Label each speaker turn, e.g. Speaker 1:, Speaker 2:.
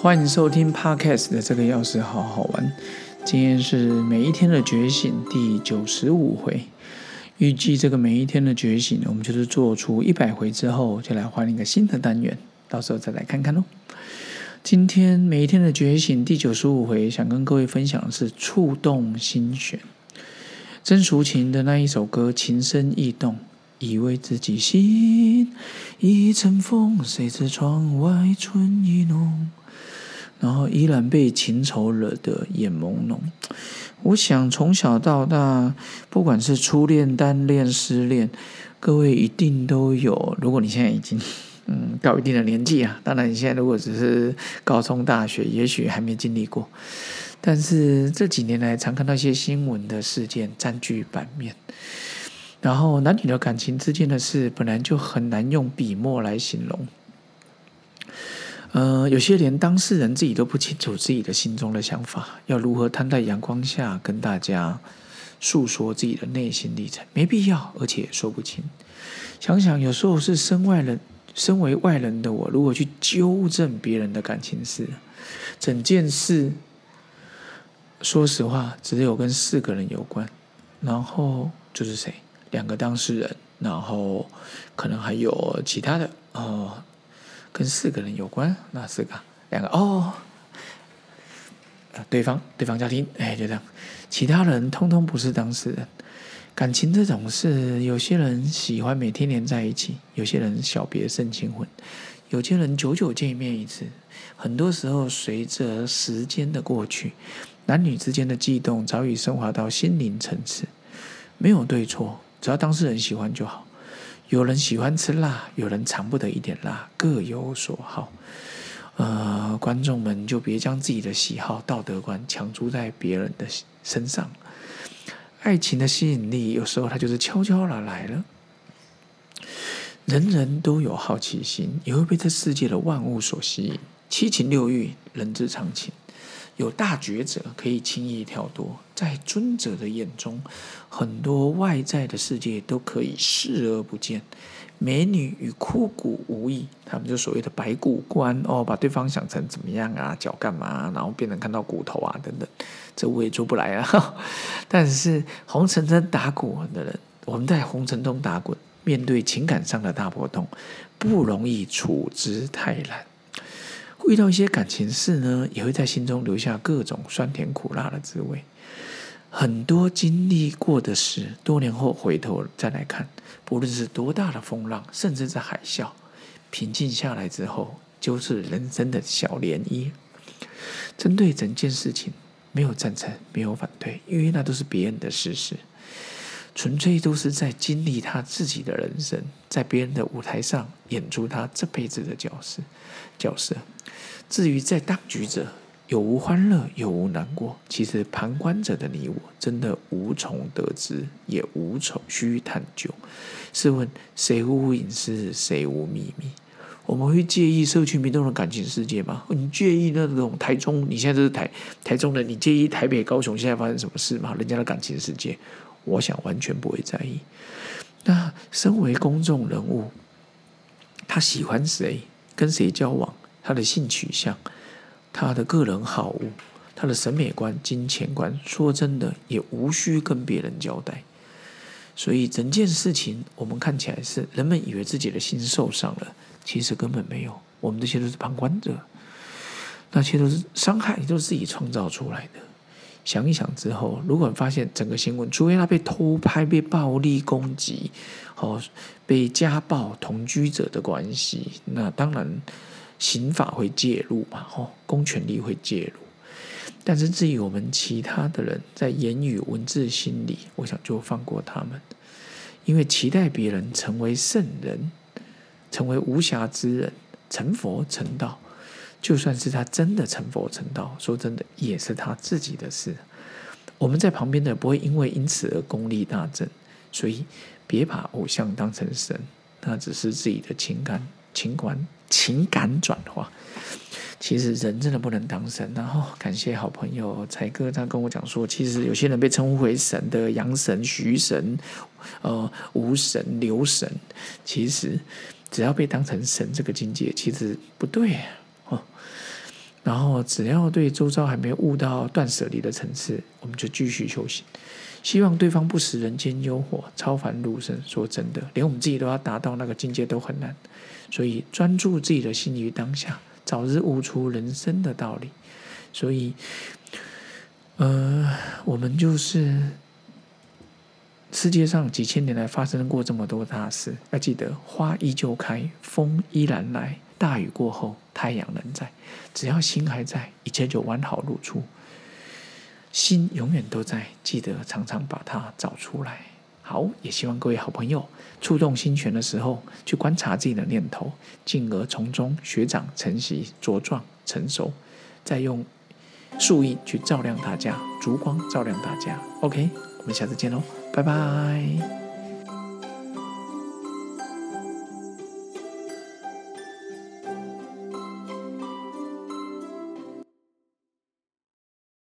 Speaker 1: 欢迎收听 Podcast 的这个钥匙好好玩。今天是每一天的觉醒第九十五回，预计这个每一天的觉醒，我们就是做出一百回之后，就来换一个新的单元，到时候再来看看喽。今天每一天的觉醒第九十五回，想跟各位分享的是触动心弦，曾淑琴的那一首歌，情深意动。以为自己心已成风，谁知窗外春意浓。然后依然被情愁惹得眼朦胧。我想从小到大，不管是初恋、单恋、失恋，各位一定都有。如果你现在已经嗯到一定的年纪啊，当然你现在如果只是高中、大学，也许还没经历过。但是这几年来，常看到一些新闻的事件占据版面。然后男女的感情之间的事，本来就很难用笔墨来形容。呃，有些连当事人自己都不清楚自己的心中的想法，要如何摊在阳光下跟大家诉说自己的内心历程，没必要，而且也说不清。想想有时候是身外人，身为外人的我，如果去纠正别人的感情事，整件事，说实话，只有跟四个人有关，然后就是谁？两个当事人，然后可能还有其他的哦，跟四个人有关，那四个？两个哦，对方对方家庭，哎，就这样，其他人通通不是当事人。感情这种事，有些人喜欢每天黏在一起，有些人小别胜新婚，有些人久久见面一次。很多时候，随着时间的过去，男女之间的悸动早已升华到心灵层次，没有对错。只要当事人喜欢就好。有人喜欢吃辣，有人尝不得一点辣，各有所好。呃，观众们就别将自己的喜好、道德观强租在别人的身上。爱情的吸引力，有时候它就是悄悄的来了。人人都有好奇心，也会被这世界的万物所吸引。七情六欲，人之常情。有大觉者可以轻易跳脱，在尊者的眼中，很多外在的世界都可以视而不见。美女与枯骨无异，他们就所谓的白骨观哦，把对方想成怎么样啊，脚干嘛，然后变成看到骨头啊等等，这我也做不来啊。但是红尘中打滚的人，我们在红尘中打滚，面对情感上的大波动，不容易处之泰然。遇到一些感情事呢，也会在心中留下各种酸甜苦辣的滋味。很多经历过的事，多年后回头再来看，不论是多大的风浪，甚至是海啸，平静下来之后，就是人生的小涟漪。针对整件事情，没有赞成，没有反对，因为那都是别人的事实，纯粹都是在经历他自己的人生，在别人的舞台上演出他这辈子的角色。角色。至于在当局者有无欢乐，有无难过，其实旁观者的你我真的无从得知，也无从需探究。试问谁无隐私，谁无秘密？我们会介意社区民众的感情世界吗？你介意那种台中？你现在是台台中的，你介意台北、高雄现在发生什么事吗？人家的感情世界，我想完全不会在意。那身为公众人物，他喜欢谁，跟谁交往？他的性取向，他的个人好恶，他的审美观、金钱观，说真的也无需跟别人交代。所以整件事情，我们看起来是人们以为自己的心受伤了，其实根本没有。我们这些都是旁观者，那些都是伤害，都是自己创造出来的。想一想之后，如果发现整个新闻，除非他被偷拍、被暴力攻击，哦，被家暴、同居者的关系，那当然。刑法会介入嘛？吼，公权力会介入，但是至于我们其他的人在言语、文字、心理，我想就放过他们，因为期待别人成为圣人，成为无瑕之人，成佛成道，就算是他真的成佛成道，说真的也是他自己的事。我们在旁边的不会因为因此而功力大增，所以别把偶像当成神，那只是自己的情感。情感情感转化，其实人真的不能当神。然后感谢好朋友才哥，他跟我讲说，其实有些人被称呼为神的阳神、徐神、呃无神、留神，其实只要被当成神这个境界，其实不对哦。然后只要对周遭还没有悟到断舍离的层次，我们就继续修行。希望对方不食人间烟火，超凡入圣。说真的，连我们自己都要达到那个境界都很难。所以专注自己的心于当下，早日悟出人生的道理。所以，呃，我们就是世界上几千年来发生过这么多大事，要记得花依旧开，风依然来，大雨过后太阳仍在。只要心还在，一切就完好如初。心永远都在，记得常常把它找出来。好，也希望各位好朋友触动心弦的时候，去观察自己的念头，进而从中学长承袭茁壮成熟，再用树荫去照亮大家，烛光照亮大家。OK，我们下次见喽，拜拜。